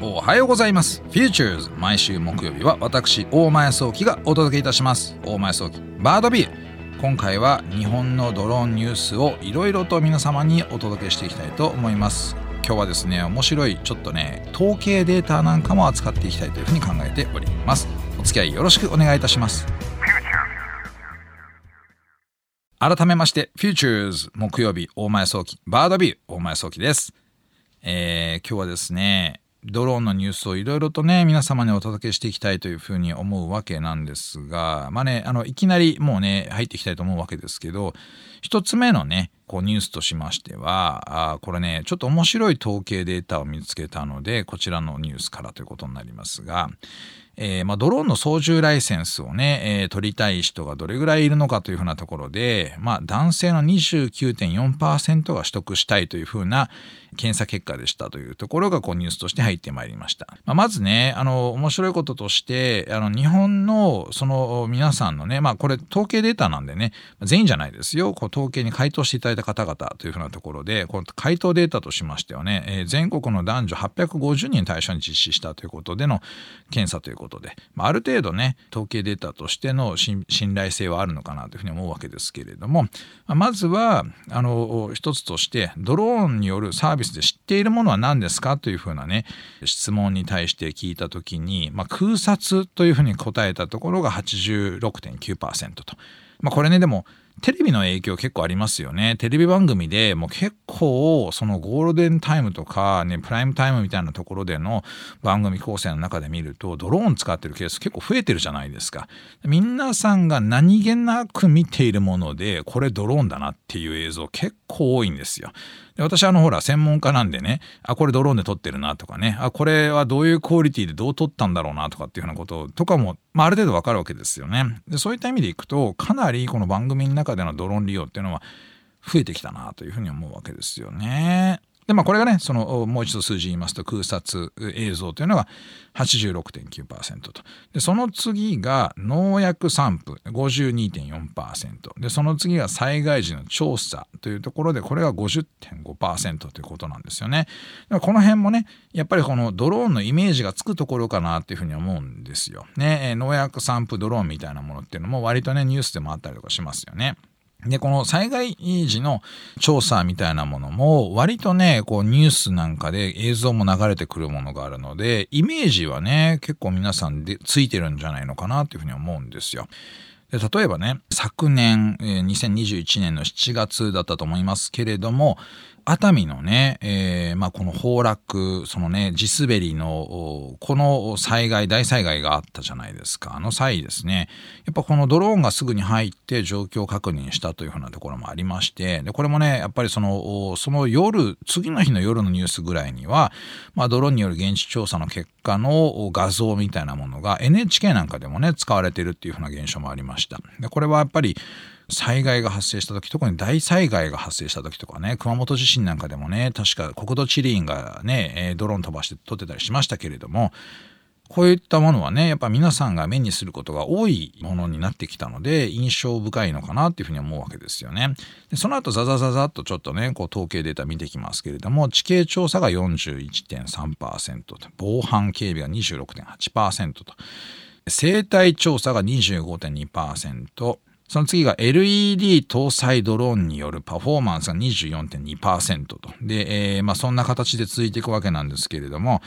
おはようございます。Futures 毎週木曜日は私大前早期がお届けいたします。大前早期バードビュー。今回は日本のドローンニュースをいろいろと皆様にお届けしていきたいと思います。今日はですね面白いちょっとね統計データなんかも扱っていきたいというふうに考えております。お付き合いよろしくお願いいたします。改めまして Futures 木曜日大前早期バードビュー。大前早期ですえー、今日はですねドローンのニュースをいろいろとね、皆様にお届けしていきたいというふうに思うわけなんですが、まあね、あの、いきなりもうね、入っていきたいと思うわけですけど、一つ目のね、こうニュースとしましては、あこれね、ちょっと面白い統計データを見つけたので、こちらのニュースからということになりますが、えー、まあ、ドローンの操縦ライセンスをね、えー、取りたい人がどれぐらいいるのかというふうなところで、まあ、男性の29.4%が取得したいというふうな検査結果でしたというところがこうニュースとして入ってまいりました。まあ、まずね、あの、面白いこととして、あの、日本のその皆さんのね、まあ、これ統計データなんでね、全員じゃないですよ、こう統計に回答していただいた方々というふうなところで、この回答データとしましてはね、えー、全国の男女850人対象に実施したということでの検査ということで、まあ、ある程度ね統計データとしての信頼性はあるのかなというふうに思うわけですけれども、まあ、まずはあの一つとしてドローンによるサービスで知っているものは何ですかというふうなね質問に対して聞いた時に、まあ、空撮というふうに答えたところが86.9%と。まあ、これねでもテレビの影響結構ありますよね。テレビ番組でもう結構そのゴールデンタイムとかね、プライムタイムみたいなところでの番組構成の中で見るとドローン使ってるケース結構増えてるじゃないですか。皆さんが何気なく見ているものでこれドローンだなっていう映像結構多いんですよ。で私あのほら専門家なんでねあこれドローンで撮ってるなとかねあこれはどういうクオリティでどう撮ったんだろうなとかっていうようなこととかも、まあ、ある程度わかるわけですよねでそういった意味でいくとかなりこの番組の中でのドローン利用っていうのは増えてきたなというふうに思うわけですよね。でまあこれがねそのもう一度数字言いますと空撮映像というのが86.9%と。でその次が農薬散布52.4%でその次が災害時の調査というところでこれが50.5%ということなんですよね。この辺もねやっぱりこのドローンのイメージがつくところかなっていうふうに思うんですよね。農薬散布ドローンみたいなものっていうのも割とねニュースでもあったりとかしますよね。で、この災害時の調査みたいなものも、割とね、こうニュースなんかで映像も流れてくるものがあるので、イメージはね、結構皆さんでついてるんじゃないのかなっていうふうに思うんですよ。で例えばね、昨年、2021年の7月だったと思いますけれども、熱海のね、えー、まあ、この崩落、そのね、地滑りの、この災害、大災害があったじゃないですか。あの際ですね、やっぱこのドローンがすぐに入って状況を確認したというふうなところもありまして、で、これもね、やっぱりその、その夜、次の日の夜のニュースぐらいには、まあ、ドローンによる現地調査の結果の画像みたいなものが NHK なんかでもね、使われてるっていうふうな現象もありました。で、これはやっぱり、災害が発生した時特に大災害が発生した時とかね熊本地震なんかでもね確か国土地理院がねドローン飛ばして撮ってたりしましたけれどもこういったものはねやっぱ皆さんが目にすることが多いものになってきたので印象深いのかなっていうふうに思うわけですよね。でその後ザザザザっとちょっとねこう統計データ見てきますけれども地形調査が41.3%と防犯警備が26.8%と生態調査が25.2%その次が LED 搭載ドローンによるパフォーマンスが24.2%と。で、えー、まあそんな形で続いていくわけなんですけれども、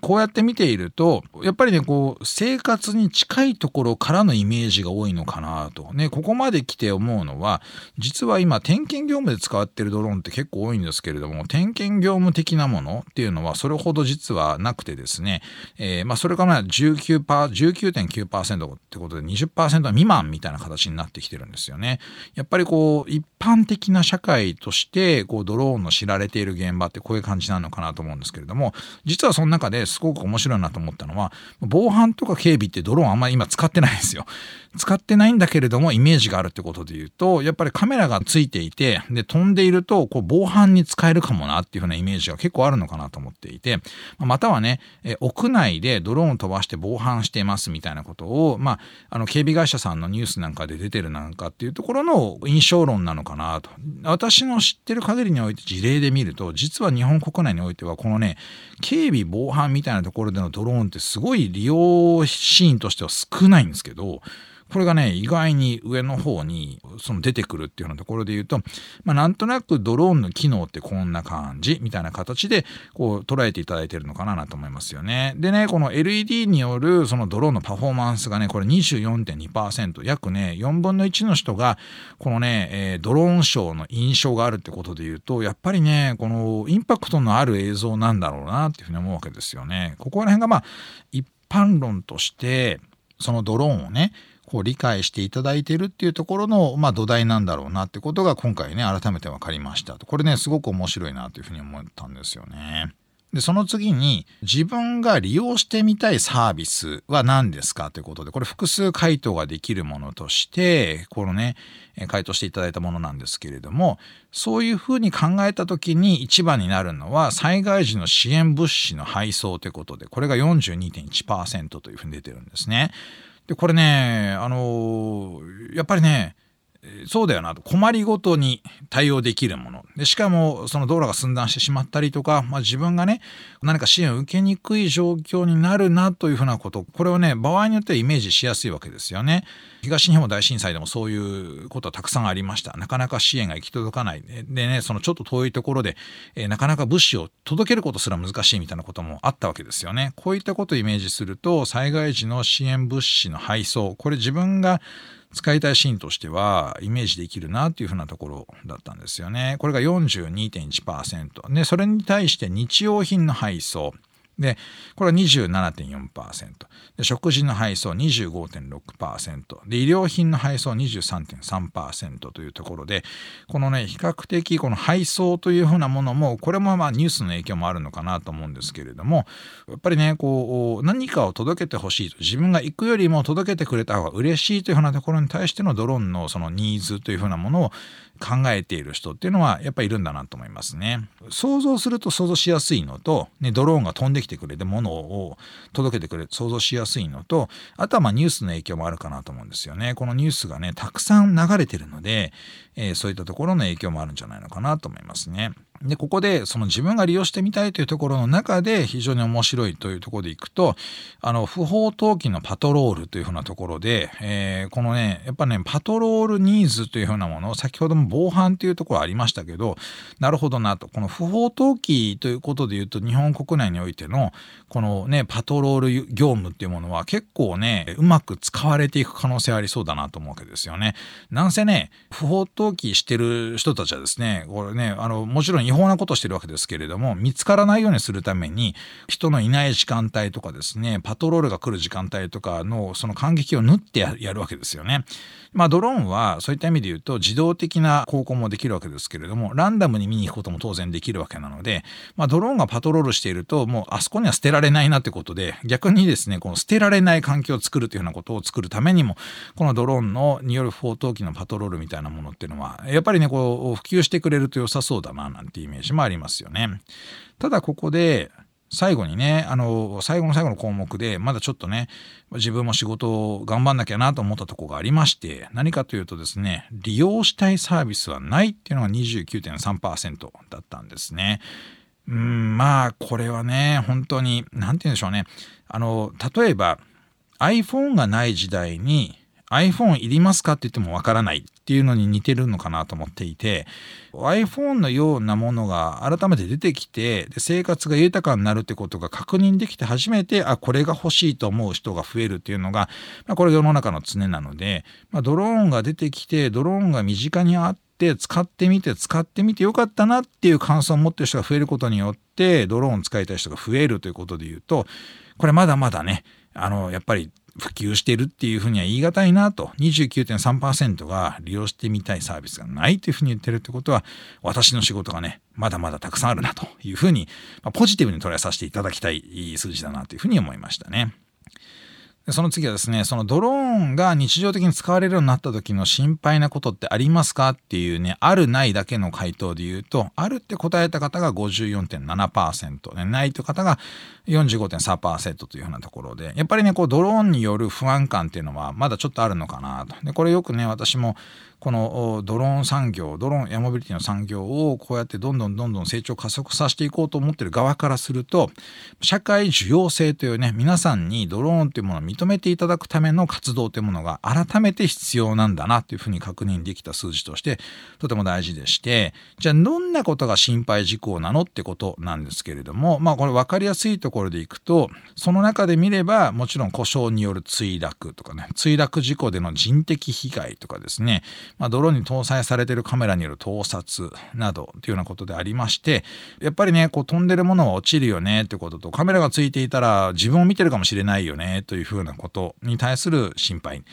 こうやって見ているとやっぱりねこう生活に近いところからのイメージが多いのかなとねここまで来て思うのは実は今点検業務で使ってるドローンって結構多いんですけれども点検業務的なものっていうのはそれほど実はなくてですね、えー、まあそれから19%、19.9%ってことで20%未満みたいな形になってきてるんですよね。やっぱりこう一般的な社会としてこうドローンの知られている現場ってこういう感じなのかなと思うんですけれども実はその中ですごく面白いなと思ったのは防犯とか警備ってドローンあんまり今使ってないんですよ。使ってないんだけれどもイメージがあるってことで言うとやっぱりカメラがついていてで飛んでいるとこう防犯に使えるかもなっていうふうなイメージが結構あるのかなと思っていてまたはね屋内でドローン飛ばして防犯してますみたいなことを、まあ、あの警備会社さんのニュースなんかで出てるなんかっていうところの印象論なのかなと。私の知ってる限りにおいて事例で見ると、実は日本国内においては、このね、警備防犯みたいなところでのドローンってすごい利用シーンとしては少ないんですけど、これがね、意外に上の方にその出てくるっていうようなところで言うと、まあ、なんとなくドローンの機能ってこんな感じみたいな形でこう捉えていただいてるのかなと思いますよね。でね、この LED によるそのドローンのパフォーマンスがね、これ24.2%、約ね、4分の1の人がこのね、えー、ドローンショーの印象があるってことで言うと、やっぱりね、このインパクトのある映像なんだろうなっていうふうに思うわけですよね。ここら辺がまあ一般論としてそのドローンをねこう理解していただいてるっていうところの、まあ、土台なんだろうなってことが今回ね改めて分かりましたとこれねすごく面白いなというふうに思ったんですよね。で、その次に自分が利用してみたいサービスは何ですかということで、これ複数回答ができるものとして、このね、回答していただいたものなんですけれども、そういうふうに考えた時に一番になるのは災害時の支援物資の配送ということで、これが42.1%というふうに出てるんですね。でこれねあのやっぱりねそうだよなと困りごとに対応できるものでしかもその道路が寸断してしまったりとか、まあ、自分がね何か支援を受けにくい状況になるなというふうなことこれをね場合によってはイメージしやすいわけですよね。東日本大震災でもそういうことはたくさんありました。なかなか支援が行き届かない。でね、そのちょっと遠いところで、えー、なかなか物資を届けることすら難しいみたいなこともあったわけですよね。こういったことをイメージすると、災害時の支援物資の配送、これ自分が使いたいシーンとしてはイメージできるなっていうふうなところだったんですよね。これが42.1%。で、それに対して日用品の配送。で、これは27.4%。で、食事の配送25.6%。で、医療品の配送23.3%というところで、このね、比較的この配送というふうなものも、これもまあニュースの影響もあるのかなと思うんですけれども、やっぱりね、こう、何かを届けてほしいと、自分が行くよりも届けてくれた方が嬉しいというふうなところに対してのドローンのそのニーズというふうなものを考えている人っていうのはやっぱりいるんだなと思いますね。想像すると想像しやすいのと、ね、ドローンが飛んできてくれて物を届けてくれ想像しやすいのとあとはまあニュースの影響もあるかなと思うんですよね。このニュースがねたくさん流れてるので、えー、そういったところの影響もあるんじゃないのかなと思いますね。で、ここでその自分が利用してみたいというところの中で非常に面白いというところでいくと、あの、不法投棄のパトロールというふうなところで、えー、このね、やっぱね、パトロールニーズというふうなもの、先ほども防犯というところありましたけど、なるほどなと。この不法投棄ということで言うと、日本国内においての、このね、パトロール業務っていうものは結構ね、うまく使われていく可能性ありそうだなと思うわけですよね。なんせね、不法投棄してる人たちはですね、これね、あの、もちろん違法なことしてるわけですけれども、見つからないようにするために、人のいない時間帯とかですね、パトロールが来る時間帯とかの、その感激を縫ってやるわけですよね。まあ、ドローンはそういった意味で言うと、自動的な航行もできるわけですけれども、ランダムに見に行くことも当然できるわけなので、まあ、ドローンがパトロールしていると、もうあそこには捨てられないなってことで、逆にですね、この捨てられない環境を作るというようなことを作るためにも、このドローンのによる不法投棄のパトロールみたいなものっていうのは、やっぱりね、こう、普及してくれると良さそうだな、なんてイメージもありますよね。ただここで最後にねあの最後の最後の項目でまだちょっとね自分も仕事を頑張んなきゃなと思ったとこがありまして何かというとですね利用したいサービスはないっていうのが29.3%だったんですね。うんまあこれはね本当に何て言うんでしょうねあの例えば iPhone がない時代に iPhone いりますかって言ってもわからないっていうのに似てるのかなと思っていて iPhone のようなものが改めて出てきてで生活が豊かになるってことが確認できて初めてあこれが欲しいと思う人が増えるっていうのが、まあ、これ世の中の常なので、まあ、ドローンが出てきてドローンが身近にあって使ってみて使ってみてよかったなっていう感想を持ってる人が増えることによってドローンを使いたい人が増えるということで言うとこれまだまだねあのやっぱり普及しているっていうふうには言い難いなと29.3%が利用してみたいサービスがないというふうに言ってるってことは私の仕事がねまだまだたくさんあるなというふうに、まあ、ポジティブに捉えさせていただきたい数字だなというふうに思いましたね。その次はですね、そのドローンが日常的に使われるようになった時の心配なことってありますかっていうね、あるないだけの回答で言うと、あるって答えた方が54.7%、ね、ないという方が45.3%というようなところで、やっぱりね、こうドローンによる不安感っていうのはまだちょっとあるのかなと。で、これよくね、私もこのドローン産業ドローンエモビリティの産業をこうやってどんどんどんどん成長加速させていこうと思ってる側からすると社会需要性というね皆さんにドローンというものを認めていただくための活動というものが改めて必要なんだなというふうに確認できた数字としてとても大事でしてじゃあどんなことが心配事項なのってことなんですけれどもまあこれ分かりやすいところでいくとその中で見ればもちろん故障による墜落とかね墜落事故での人的被害とかですね、まあ、ドローンに搭載されているカメラによる盗撮などというようなことでありましてやっぱりねこう飛んでるものは落ちるよねってこととカメラがついていたら自分を見てるかもしれないよねというふうなことに対する心配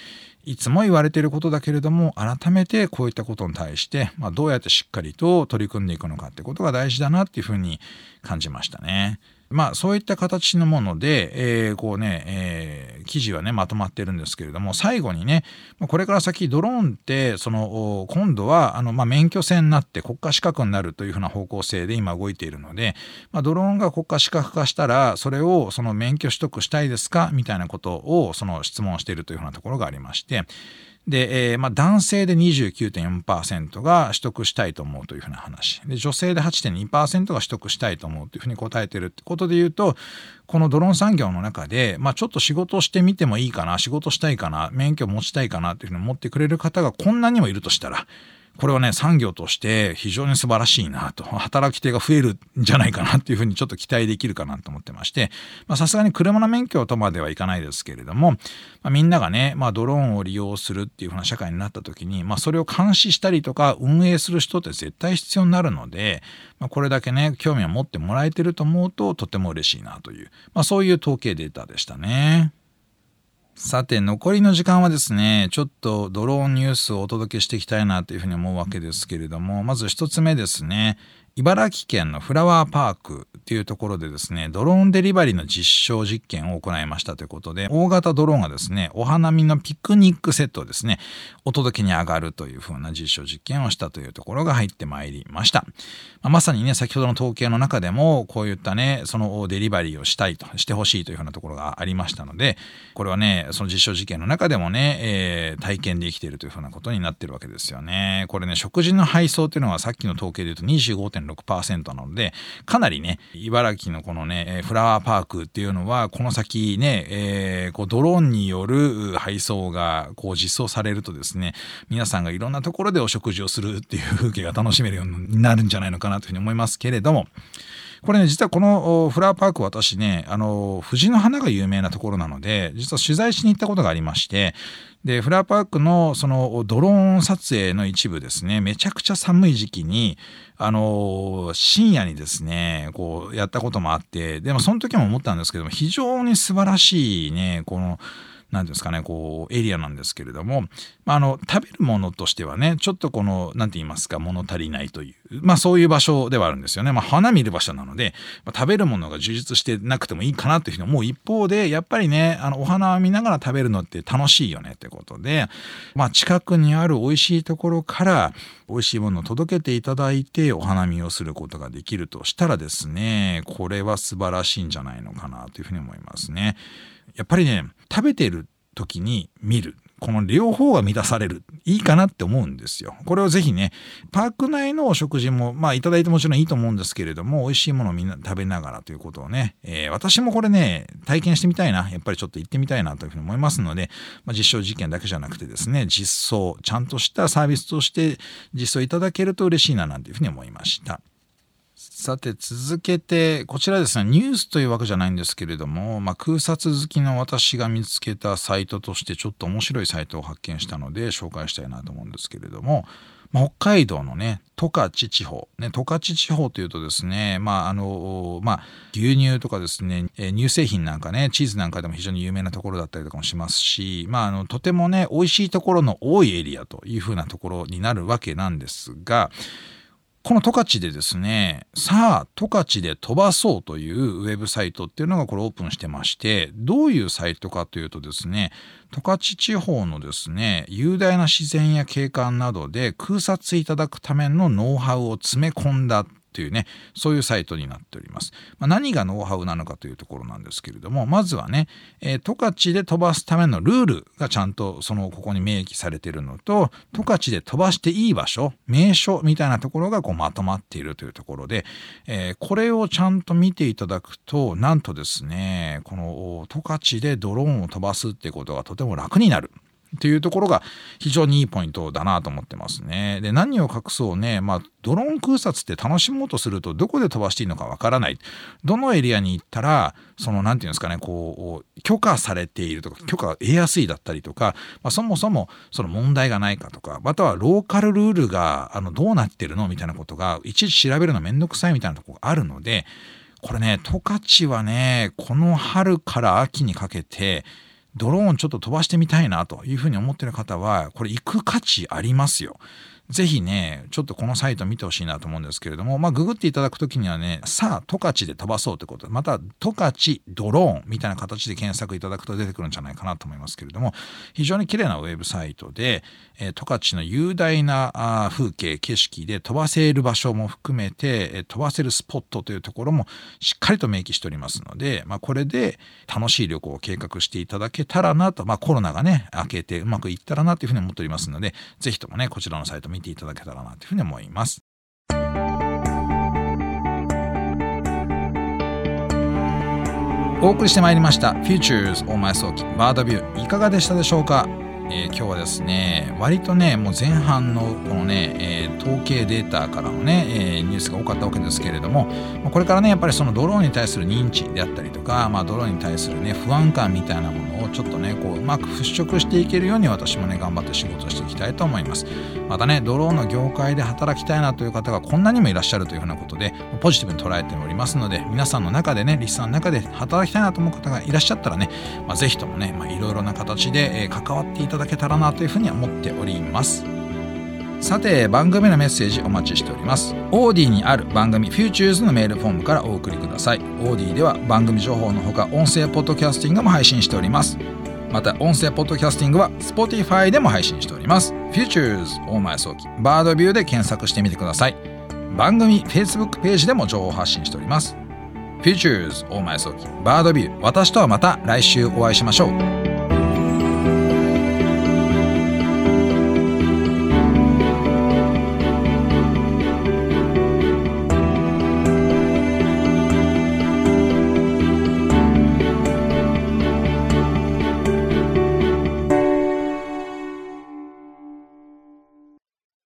いつも言われていることだけれども改めてこういったことに対して、まあ、どうやってしっかりと取り組んでいくのかってことが大事だなっていうふうに感じましたね。まあそういった形のもので、えー、こうね、えー、記事はねまとまってるんですけれども最後にねこれから先ドローンってその今度はあの、まあ、免許制になって国家資格になるというふうな方向性で今動いているので、まあ、ドローンが国家資格化したらそれをその免許取得したいですかみたいなことをその質問しているというふうなところがありましてで、えー、まあ、男性で29.4%が取得したいと思うというふうな話。で女性で8.2%が取得したいと思うというふうに答えてるってことで言うとこのドローン産業の中で、まあ、ちょっと仕事してみてもいいかな仕事したいかな免許持ちたいかなというふうに思ってくれる方がこんなにもいるとしたらこれはね、産業として非常に素晴らしいなと、働き手が増えるんじゃないかなっていうふうにちょっと期待できるかなと思ってまして、さすがに車の免許とまではいかないですけれども、まあ、みんながね、まあ、ドローンを利用するっていうふうな社会になった時に、まあ、それを監視したりとか運営する人って絶対必要になるので、まあ、これだけね、興味を持ってもらえてると思うととても嬉しいなという、まあ、そういう統計データでしたね。さて、残りの時間はですね、ちょっとドローンニュースをお届けしていきたいなというふうに思うわけですけれども、まず一つ目ですね、茨城県のフラワーパーク。ていうところでですね、ドローンデリバリーの実証実験を行いましたということで、大型ドローンがですね、お花見のピクニックセットをですね、お届けに上がるというふうな実証実験をしたというところが入ってまいりました。まあ、まさにね、先ほどの統計の中でも、こういったね、そのデリバリーをしたいと、してほしいというふうなところがありましたので、これはね、その実証実験の中でもね、えー、体験できているというふうなことになってるわけですよね。これね、食事の配送っていうのはさっきの統計で言うと25.6%なので、かなりね、茨城のこのね、えフラワーパークっていうのは、この先ね、えー、こうドローンによる配送がこう実装されるとですね、皆さんがいろんなところでお食事をするっていう風景が楽しめるようになるんじゃないのかなというふうに思いますけれども、これね、実はこのフラワーパーク私ね、あの、藤の花が有名なところなので、実は取材しに行ったことがありまして、で、フラワーパークのそのドローン撮影の一部ですね、めちゃくちゃ寒い時期に、あの、深夜にですね、こうやったこともあって、でもその時も思ったんですけども、非常に素晴らしいね、この、何ですかね、こう、エリアなんですけれども、まあ、あの、食べるものとしてはね、ちょっとこの、何て言いますか、物足りないという、まあそういう場所ではあるんですよね。まあ花見る場所なので、まあ、食べるものが充実してなくてもいいかなというふうに思う一方で、やっぱりね、あの、お花を見ながら食べるのって楽しいよねってことで、まあ近くにある美味しいところから、美味しいものを届けていただいてお花見をすることができるとしたらですね、これは素晴らしいんじゃないのかなというふうに思いますね。やっぱりね、食べてる時に見る。この両方が満たされる。いいかなって思うんですよ。これをぜひね、パーク内のお食事も、まあいただいてもちろんいいと思うんですけれども、美味しいものをみんな食べながらということをね、えー、私もこれね、体験してみたいな、やっぱりちょっと行ってみたいなというふうに思いますので、まあ、実証実験だけじゃなくてですね、実装、ちゃんとしたサービスとして実装いただけると嬉しいななんていうふうに思いました。さて続けてこちらですねニュースというわけじゃないんですけれども、まあ、空撮好きの私が見つけたサイトとしてちょっと面白いサイトを発見したので紹介したいなと思うんですけれども、まあ、北海道のね十勝地方ね十勝地方というとですねまああのまあ牛乳とかですね乳製品なんかねチーズなんかでも非常に有名なところだったりとかもしますしまああのとてもね美味しいところの多いエリアというふうなところになるわけなんですがこの十勝でですね、さあ、十勝で飛ばそうというウェブサイトっていうのがこれオープンしてまして、どういうサイトかというとですね、十勝地方のですね、雄大な自然や景観などで空撮いただくためのノウハウを詰め込んだというねそういうサイトになっております、まあ、何がノウハウなのかというところなんですけれどもまずはね、えー、十勝で飛ばすためのルールがちゃんとそのここに明記されているのと十勝で飛ばしていい場所名所みたいなところがこうまとまっているというところで、えー、これをちゃんと見ていただくとなんとですねこの十勝でドローンを飛ばすってことがとても楽になる。っていうところが非常にいいポイントだなと思ってますね。で、何を隠そうね、まあ、ドローン空撮って楽しもうとすると、どこで飛ばしていいのかわからない。どのエリアに行ったら、その、なんていうんですかね、こう、許可されているとか、許可が得やすいだったりとか、まあ、そもそもその問題がないかとか、またはローカルルールが、あの、どうなってるの？みたいなことが、いちいち調べるのめんどくさいみたいなとこがあるので、これね、十勝はね、この春から秋にかけて、ドローンちょっと飛ばしてみたいなというふうに思ってる方は、これ行く価値ありますよ。ぜひね、ちょっとこのサイト見てほしいなと思うんですけれども、まあ、ググっていただくときにはね、さあ、十勝で飛ばそうということ、また、十勝ドローンみたいな形で検索いただくと出てくるんじゃないかなと思いますけれども、非常に綺麗なウェブサイトで、えー、十勝の雄大な風景、景色で飛ばせる場所も含めて、えー、飛ばせるスポットというところもしっかりと明記しておりますので、まあ、これで楽しい旅行を計画していただけたらなと、まあ、コロナがね、明けてうまくいったらなというふうに思っておりますので、ぜひともね、こちらのサイト見見ていただけたらなというふうに思います。お送りしてまいりました Futures 大前早期バードビューいかがでしたでしょうか？えー、今日はですね割とねもう前半のこのね、えー、統計データからのね、えー、ニュースが多かったわけですけれどもこれからねやっぱりそのドローンに対する認知であったりとか、まあ、ドローンに対するね不安感みたいなものをちょっとねこううまく払拭していけるように私もね頑張って仕事していきたいと思います。またねドローンの業界で働きたいなという方がこんなにもいらっしゃるというふうなことでポジティブに捉えておりますので皆さんの中でねリスさんの中で働きたいなと思う方がいらっしゃったらね、まあ、是非ともねいろいろな形で、え関わっていただけたらなというふうには思っております。さて番組のメッセージお待ちしております。オーディにある番組 Futures のメールフォームからお送りください。オーディでは番組情報のほか音声ポッドキャスティングも配信しております。また音声ポッドキャスティングは Spotify でも配信しております。Futures 大前早期バードビューで検索してみてください。番組 Facebook ページでも情報発信しております。Futures 大前早期バードビュー私とはまた来週お会いしましょう。